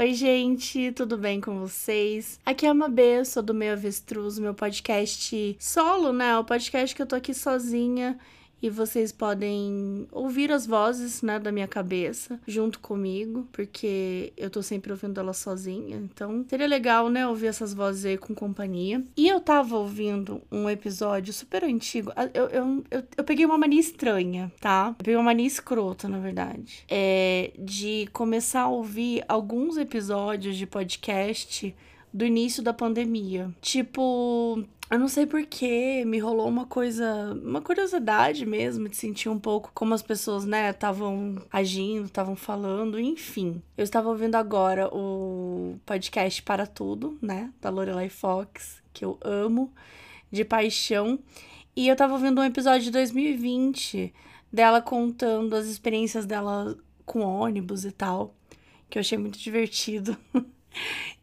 Oi, gente, tudo bem com vocês? Aqui é a Mabê, sou do Meio Avestruz, meu podcast solo, né? O podcast que eu tô aqui sozinha e vocês podem ouvir as vozes, né, da minha cabeça junto comigo, porque eu tô sempre ouvindo ela sozinha. Então, seria legal, né, ouvir essas vozes aí com companhia. E eu tava ouvindo um episódio super antigo. Ah, eu, eu, eu, eu peguei uma mania estranha, tá? Eu peguei uma mania escrota, na verdade. É de começar a ouvir alguns episódios de podcast do início da pandemia. Tipo, eu não sei porquê, me rolou uma coisa, uma curiosidade mesmo de sentir um pouco como as pessoas, né, estavam agindo, estavam falando, enfim. Eu estava ouvindo agora o podcast Para Tudo, né, da Lorelai Fox, que eu amo de paixão, e eu estava ouvindo um episódio de 2020 dela contando as experiências dela com ônibus e tal, que eu achei muito divertido.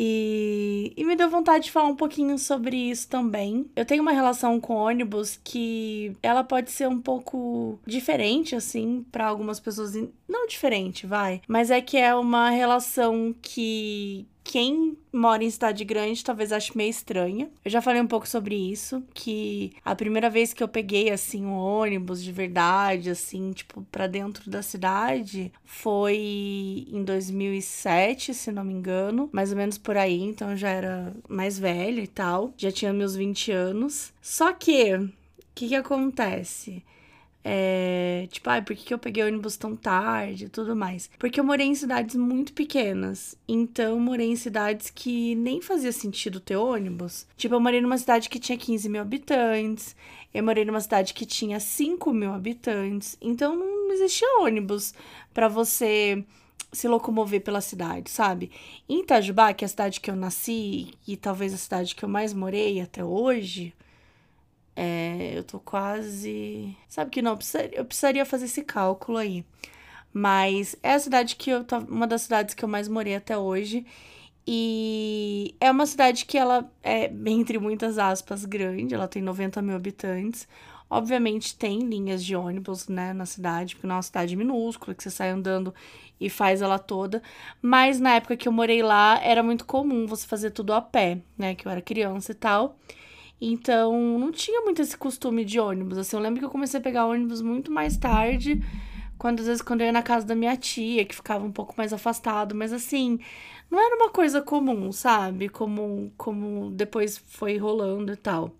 E, e me deu vontade de falar um pouquinho sobre isso também. Eu tenho uma relação com ônibus que ela pode ser um pouco diferente, assim, para algumas pessoas. Não diferente, vai. Mas é que é uma relação que quem mora em cidade grande talvez ache meio estranha. Eu já falei um pouco sobre isso, que a primeira vez que eu peguei assim um ônibus de verdade, assim, tipo, para dentro da cidade, foi em 2007, se não me engano, mais ou menos por aí, então eu já era mais velha e tal, já tinha meus 20 anos. Só que o que que acontece? É, tipo, ai, por que, que eu peguei ônibus tão tarde e tudo mais? Porque eu morei em cidades muito pequenas. Então, morei em cidades que nem fazia sentido ter ônibus. Tipo, eu morei numa cidade que tinha 15 mil habitantes. Eu morei numa cidade que tinha 5 mil habitantes. Então, não existia ônibus para você se locomover pela cidade, sabe? Em Itajubá, que é a cidade que eu nasci e talvez a cidade que eu mais morei até hoje, é, eu tô quase. Sabe que não? Eu precisaria, eu precisaria fazer esse cálculo aí. Mas é a cidade que eu. Uma das cidades que eu mais morei até hoje. E é uma cidade que ela é, entre muitas aspas, grande. Ela tem 90 mil habitantes. Obviamente tem linhas de ônibus, né, na cidade, porque não é uma cidade minúscula, que você sai andando e faz ela toda. Mas na época que eu morei lá, era muito comum você fazer tudo a pé, né, que eu era criança e tal. Então, não tinha muito esse costume de ônibus. Assim, eu lembro que eu comecei a pegar ônibus muito mais tarde, quando às vezes quando eu ia na casa da minha tia, que ficava um pouco mais afastado, mas assim, não era uma coisa comum, sabe? Como como depois foi rolando e tal.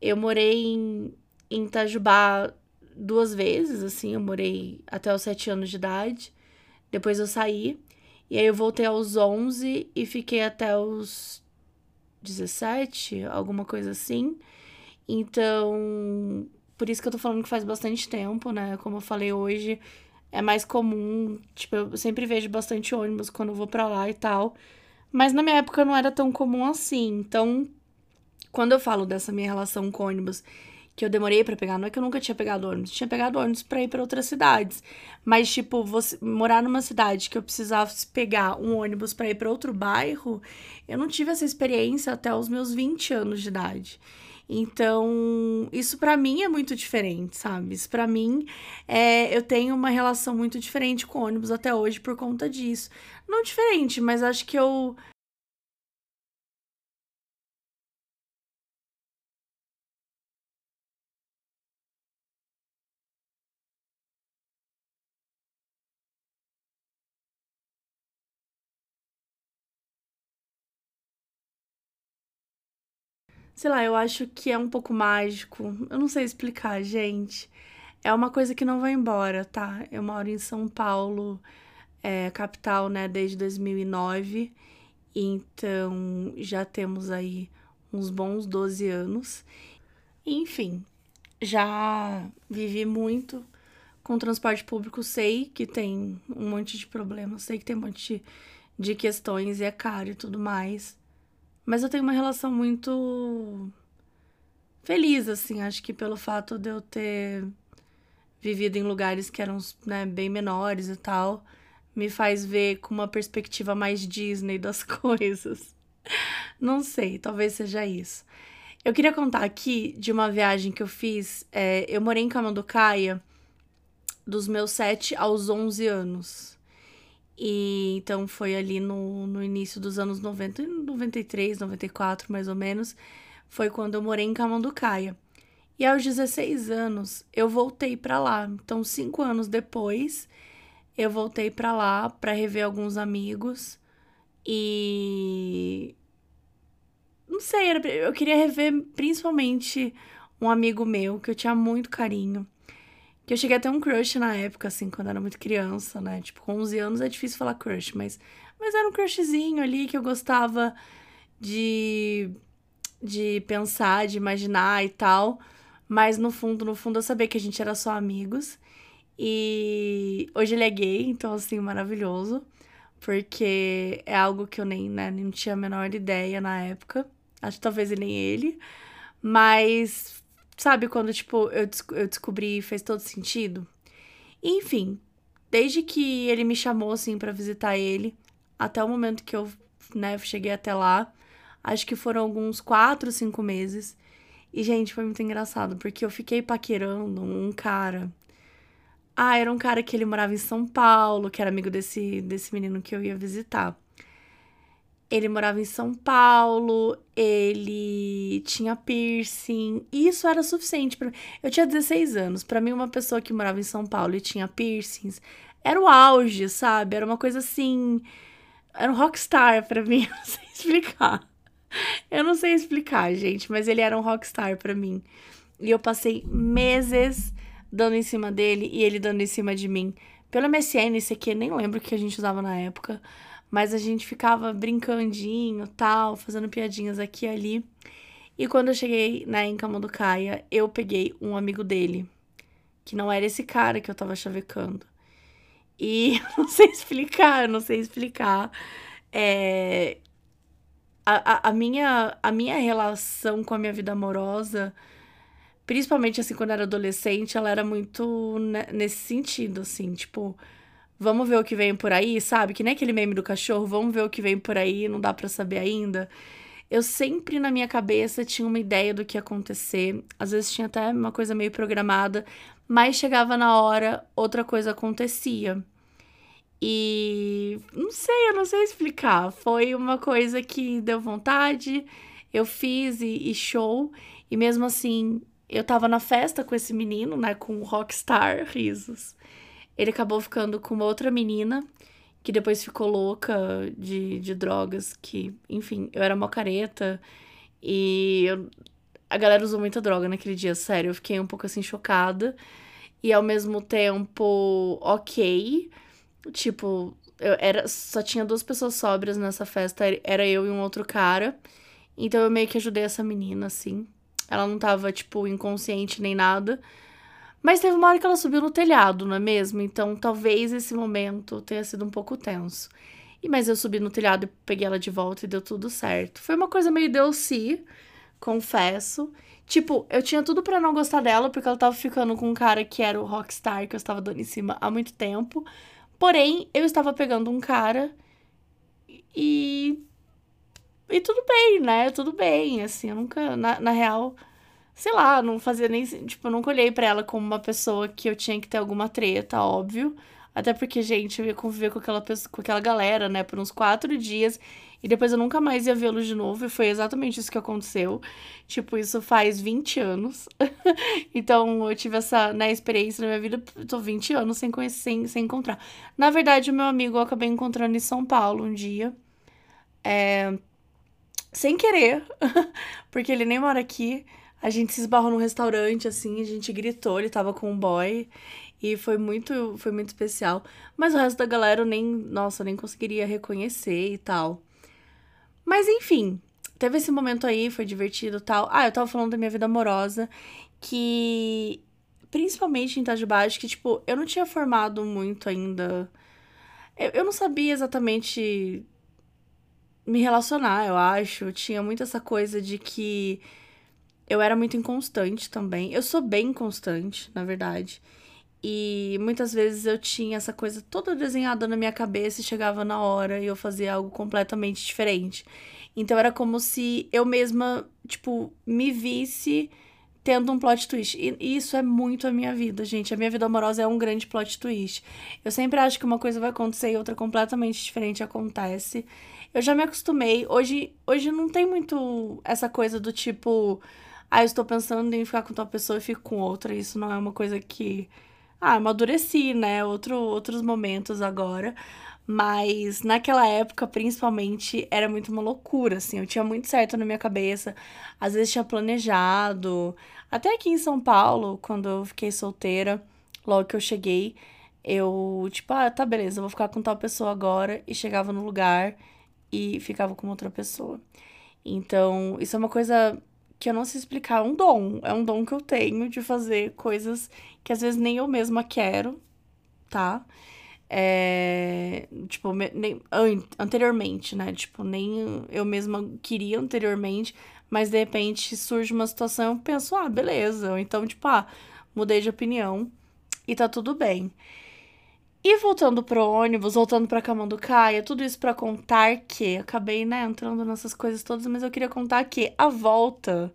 Eu morei em, em Itajubá duas vezes, assim, eu morei até os sete anos de idade. Depois eu saí. E aí eu voltei aos 11 e fiquei até os 17, alguma coisa assim. Então, por isso que eu tô falando que faz bastante tempo, né? Como eu falei hoje, é mais comum, tipo, eu sempre vejo bastante ônibus quando eu vou para lá e tal. Mas na minha época não era tão comum assim. Então, quando eu falo dessa minha relação com ônibus que eu demorei para pegar, não é que eu nunca tinha pegado ônibus, tinha pegado ônibus para ir para outras cidades. Mas tipo, você morar numa cidade que eu precisasse pegar um ônibus para ir para outro bairro, eu não tive essa experiência até os meus 20 anos de idade. Então, isso para mim é muito diferente, sabe? Isso para mim é, eu tenho uma relação muito diferente com ônibus até hoje por conta disso. Não diferente, mas acho que eu Sei lá, eu acho que é um pouco mágico. Eu não sei explicar, gente. É uma coisa que não vai embora, tá? Eu moro em São Paulo, é, capital, né, desde 2009. Então já temos aí uns bons 12 anos. Enfim, já vivi muito com transporte público. Sei que tem um monte de problemas, sei que tem um monte de questões e é caro e tudo mais. Mas eu tenho uma relação muito feliz, assim, acho que pelo fato de eu ter vivido em lugares que eram né, bem menores e tal, me faz ver com uma perspectiva mais Disney das coisas. Não sei, talvez seja isso. Eu queria contar aqui de uma viagem que eu fiz. É, eu morei em Camanducaia dos meus 7 aos 11 anos. E então foi ali no, no início dos anos 90, 93, 94 mais ou menos, foi quando eu morei em Camanducaia. E aos 16 anos eu voltei para lá. Então, cinco anos depois, eu voltei para lá para rever alguns amigos e não sei, eu queria rever principalmente um amigo meu que eu tinha muito carinho. Que eu cheguei a ter um crush na época, assim, quando era muito criança, né? Tipo, com 11 anos é difícil falar crush, mas, mas era um crushzinho ali que eu gostava de, de pensar, de imaginar e tal. Mas no fundo, no fundo, eu sabia que a gente era só amigos. E hoje ele é gay, então, assim, maravilhoso. Porque é algo que eu nem, né, nem tinha a menor ideia na época. Acho que talvez nem ele. Mas Sabe quando, tipo, eu, eu descobri e fez todo sentido? Enfim, desde que ele me chamou, assim, para visitar ele, até o momento que eu, né, cheguei até lá, acho que foram alguns quatro, cinco meses. E, gente, foi muito engraçado, porque eu fiquei paquerando um cara. Ah, era um cara que ele morava em São Paulo, que era amigo desse, desse menino que eu ia visitar. Ele morava em São Paulo, ele tinha piercing. E isso era suficiente para Eu tinha 16 anos. Para mim, uma pessoa que morava em São Paulo e tinha piercings era o auge, sabe? Era uma coisa assim. Era um rockstar para mim. Eu não sei explicar. Eu não sei explicar, gente, mas ele era um rockstar para mim. E eu passei meses dando em cima dele e ele dando em cima de mim. Pelo MSN, esse aqui, nem lembro o que a gente usava na época. Mas a gente ficava brincandinho, tal, fazendo piadinhas aqui e ali. E quando eu cheguei né, em Camanducaia, eu peguei um amigo dele, que não era esse cara que eu tava chavecando. E não sei explicar, eu não sei explicar. É, a, a, a, minha, a minha relação com a minha vida amorosa, principalmente assim quando eu era adolescente, ela era muito nesse sentido, assim, tipo vamos ver o que vem por aí, sabe? Que nem aquele meme do cachorro, vamos ver o que vem por aí, não dá para saber ainda. Eu sempre na minha cabeça tinha uma ideia do que ia acontecer, às vezes tinha até uma coisa meio programada, mas chegava na hora, outra coisa acontecia. E não sei, eu não sei explicar. Foi uma coisa que deu vontade, eu fiz e, e show. E mesmo assim, eu tava na festa com esse menino, né? Com o Rockstar Risos. Ele acabou ficando com uma outra menina que depois ficou louca de, de drogas, que, enfim, eu era mó careta e eu, a galera usou muita droga naquele dia, sério, eu fiquei um pouco assim chocada e ao mesmo tempo ok, tipo, eu era só tinha duas pessoas sóbrias nessa festa, era eu e um outro cara. Então eu meio que ajudei essa menina assim. Ela não tava tipo inconsciente nem nada. Mas teve uma hora que ela subiu no telhado, não é mesmo? Então talvez esse momento tenha sido um pouco tenso. E mas eu subi no telhado e peguei ela de volta e deu tudo certo. Foi uma coisa meio se, confesso. Tipo, eu tinha tudo para não gostar dela, porque ela tava ficando com um cara que era o rockstar que eu estava dando em cima há muito tempo. Porém, eu estava pegando um cara e. E tudo bem, né? Tudo bem, assim, eu nunca. Na, na real, sei lá, não fazia nem. Tipo, eu nunca olhei pra ela como uma pessoa que eu tinha que ter alguma treta, óbvio. Até porque, gente, eu ia conviver com aquela, pessoa, com aquela galera, né, por uns quatro dias. E depois eu nunca mais ia vê-los de novo. E foi exatamente isso que aconteceu. Tipo, isso faz 20 anos. então, eu tive essa né, experiência na minha vida. Tô 20 anos sem conhecer, sem, sem encontrar. Na verdade, o meu amigo eu acabei encontrando em São Paulo um dia. É... Sem querer. porque ele nem mora aqui. A gente se esbarrou num restaurante, assim, a gente gritou, ele tava com um boy. E foi muito, foi muito especial. Mas o resto da galera eu nem, nossa, nem conseguiria reconhecer e tal. Mas enfim, teve esse momento aí, foi divertido e tal. Ah, eu tava falando da minha vida amorosa, que principalmente em Itajubá, que, tipo, eu não tinha formado muito ainda. Eu, eu não sabia exatamente me relacionar, eu acho. Tinha muito essa coisa de que eu era muito inconstante também. Eu sou bem constante, na verdade. E muitas vezes eu tinha essa coisa toda desenhada na minha cabeça e chegava na hora e eu fazia algo completamente diferente. Então era como se eu mesma, tipo, me visse tendo um plot twist. E isso é muito a minha vida, gente. A minha vida amorosa é um grande plot twist. Eu sempre acho que uma coisa vai acontecer e outra completamente diferente acontece. Eu já me acostumei. Hoje, hoje não tem muito essa coisa do tipo, ah, eu estou pensando em ficar com tal pessoa e fico com outra. Isso não é uma coisa que. Ah, amadureci, né? Outro, outros momentos agora. Mas naquela época, principalmente, era muito uma loucura, assim. Eu tinha muito certo na minha cabeça. Às vezes tinha planejado. Até aqui em São Paulo, quando eu fiquei solteira, logo que eu cheguei, eu, tipo, ah, tá, beleza, eu vou ficar com tal pessoa agora. E chegava no lugar e ficava com outra pessoa. Então, isso é uma coisa que eu não sei explicar. É um dom. É um dom que eu tenho de fazer coisas que às vezes nem eu mesma quero, tá? É, tipo, nem, anteriormente, né? Tipo, nem eu mesma queria anteriormente, mas de repente surge uma situação, eu penso, ah, beleza. Ou então, tipo, ah, mudei de opinião e tá tudo bem. E voltando pro ônibus, voltando pra Camanducaia, tudo isso para contar que acabei, né, entrando nessas coisas todas, mas eu queria contar que a volta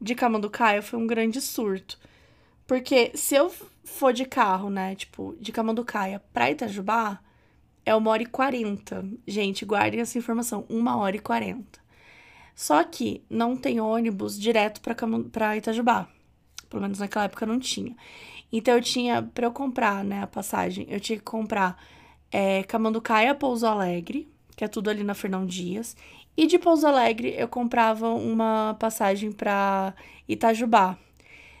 de Camanducaia foi um grande surto. Porque se eu for de carro, né, tipo, de Camanducaia pra Itajubá, é uma hora e quarenta. Gente, guardem essa informação, uma hora e quarenta. Só que não tem ônibus direto pra, pra Itajubá. Pelo menos naquela época não tinha. Então eu tinha, pra eu comprar, né, a passagem, eu tinha que comprar é, Camanducaia Pouso Alegre, que é tudo ali na Fernão Dias. E de Pouso Alegre eu comprava uma passagem pra Itajubá,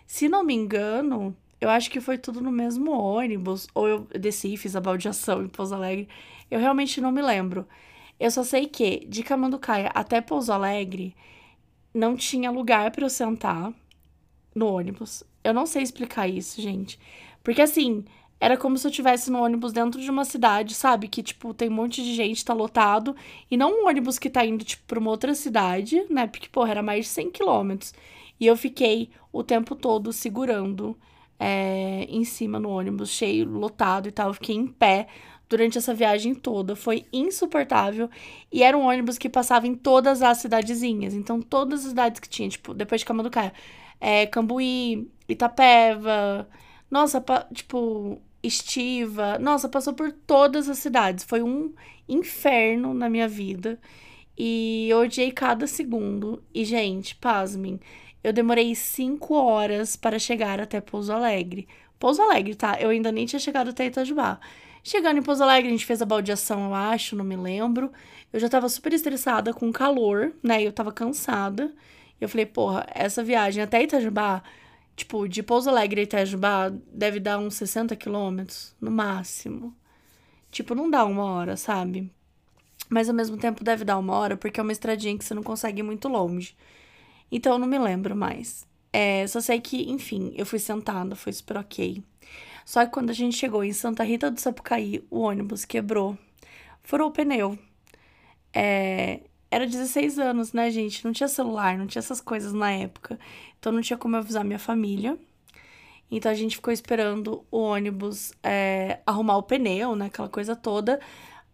se não me engano, eu acho que foi tudo no mesmo ônibus, ou eu desci e fiz a baldeação em Pouso Alegre. Eu realmente não me lembro. Eu só sei que de Camanducaia até Pouso Alegre não tinha lugar para eu sentar no ônibus. Eu não sei explicar isso, gente. Porque assim, era como se eu estivesse no ônibus dentro de uma cidade, sabe? Que, tipo, tem um monte de gente, tá lotado. E não um ônibus que tá indo, tipo, pra uma outra cidade, né? Porque, porra, era mais de 100 quilômetros. E eu fiquei o tempo todo segurando é, em cima no ônibus, cheio, lotado e tal. Eu fiquei em pé durante essa viagem toda. Foi insuportável. E era um ônibus que passava em todas as cidadezinhas. Então, todas as cidades que tinha, tipo, depois de Camanducaia. É, Cambuí, Itapeva. Nossa, tipo, Estiva. Nossa, passou por todas as cidades. Foi um inferno na minha vida. E eu odiei cada segundo. E, gente, pasmem eu demorei cinco horas para chegar até Pouso Alegre. Pouso Alegre, tá? Eu ainda nem tinha chegado até Itajubá. Chegando em Pouso Alegre, a gente fez a baldeação, eu acho, não me lembro. Eu já tava super estressada com calor, né? Eu tava cansada. Eu falei, porra, essa viagem até Itajubá, tipo, de Pouso Alegre a Itajubá, deve dar uns 60 quilômetros, no máximo. Tipo, não dá uma hora, sabe? Mas ao mesmo tempo deve dar uma hora, porque é uma estradinha que você não consegue ir muito longe. Então eu não me lembro mais. É, só sei que, enfim, eu fui sentada, foi super ok. Só que quando a gente chegou em Santa Rita do Sapucaí, o ônibus quebrou, furou o pneu. É, era 16 anos, né, gente? Não tinha celular, não tinha essas coisas na época. Então não tinha como avisar minha família. Então a gente ficou esperando o ônibus é, arrumar o pneu, né? Aquela coisa toda.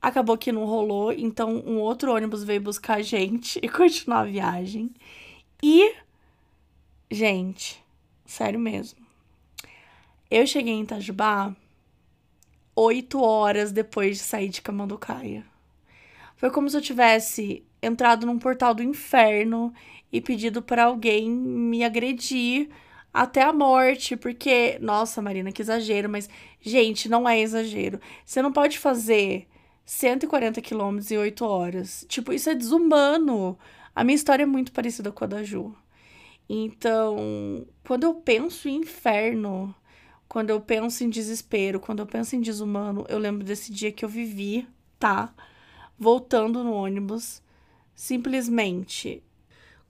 Acabou que não rolou, então um outro ônibus veio buscar a gente e continuar a viagem. E, gente, sério mesmo. Eu cheguei em Itajubá oito horas depois de sair de Camanducaia. Foi como se eu tivesse entrado num portal do inferno e pedido para alguém me agredir até a morte, porque, nossa, Marina, que exagero, mas, gente, não é exagero. Você não pode fazer 140 quilômetros em 8 horas. Tipo, isso é desumano. A minha história é muito parecida com a da Ju. Então, quando eu penso em inferno, quando eu penso em desespero, quando eu penso em desumano, eu lembro desse dia que eu vivi, tá? Voltando no ônibus, simplesmente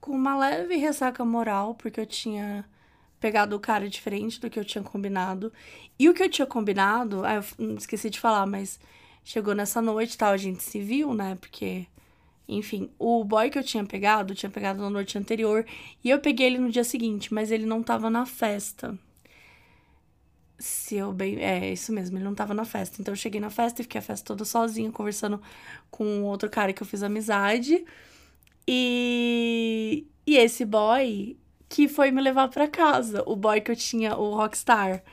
com uma leve ressaca moral, porque eu tinha pegado o cara diferente do que eu tinha combinado. E o que eu tinha combinado, ah, eu esqueci de falar, mas chegou nessa noite, tal, a gente se viu, né? Porque enfim, o boy que eu tinha pegado, tinha pegado na noite anterior, e eu peguei ele no dia seguinte, mas ele não tava na festa. Se eu bem. É, isso mesmo, ele não tava na festa. Então eu cheguei na festa e fiquei a festa toda sozinha, conversando com outro cara que eu fiz amizade. E, e esse boy que foi me levar para casa. O boy que eu tinha, o Rockstar,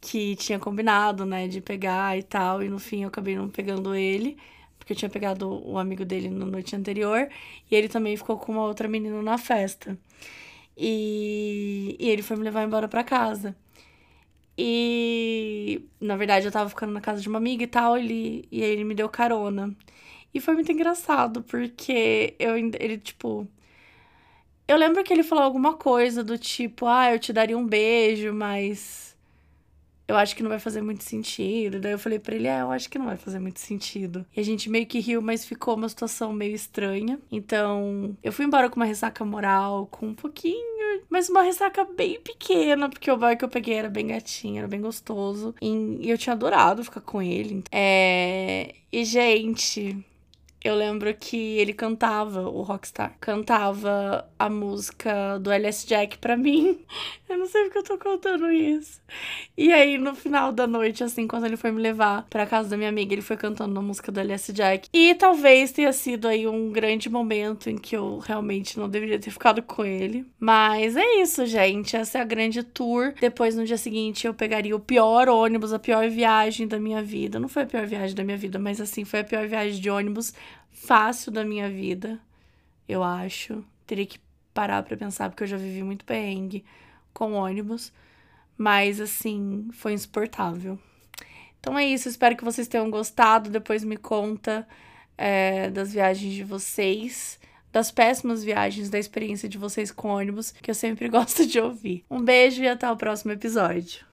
que tinha combinado, né, de pegar e tal, e no fim eu acabei não pegando ele, porque eu tinha pegado o amigo dele na noite anterior, e ele também ficou com uma outra menina na festa. E, e ele foi me levar embora para casa. E na verdade eu tava ficando na casa de uma amiga e tal, ele, e aí ele me deu carona. E foi muito engraçado, porque eu ele, tipo. Eu lembro que ele falou alguma coisa do tipo, ah, eu te daria um beijo, mas eu acho que não vai fazer muito sentido. Daí eu falei pra ele, é, eu acho que não vai fazer muito sentido. E a gente meio que riu, mas ficou uma situação meio estranha. Então, eu fui embora com uma ressaca moral, com um pouquinho, mas uma ressaca bem pequena, porque o boy que eu peguei era bem gatinho, era bem gostoso. E eu tinha adorado ficar com ele. É. E, gente, eu lembro que ele cantava, o Rockstar, cantava a música do LS Jack pra mim. Eu não sei porque eu tô contando isso. E aí, no final da noite, assim, quando ele foi me levar pra casa da minha amiga, ele foi cantando a música do LS Jack. E talvez tenha sido aí um grande momento em que eu realmente não deveria ter ficado com ele. Mas é isso, gente. Essa é a grande tour. Depois, no dia seguinte, eu pegaria o pior ônibus, a pior viagem da minha vida. Não foi a pior viagem da minha vida, mas assim, foi a pior viagem de ônibus fácil da minha vida, eu acho. Teria que parar para pensar, porque eu já vivi muito perrengue com ônibus. Mas, assim, foi insuportável. Então é isso, espero que vocês tenham gostado. Depois me conta é, das viagens de vocês, das péssimas viagens, da experiência de vocês com ônibus, que eu sempre gosto de ouvir. Um beijo e até o próximo episódio.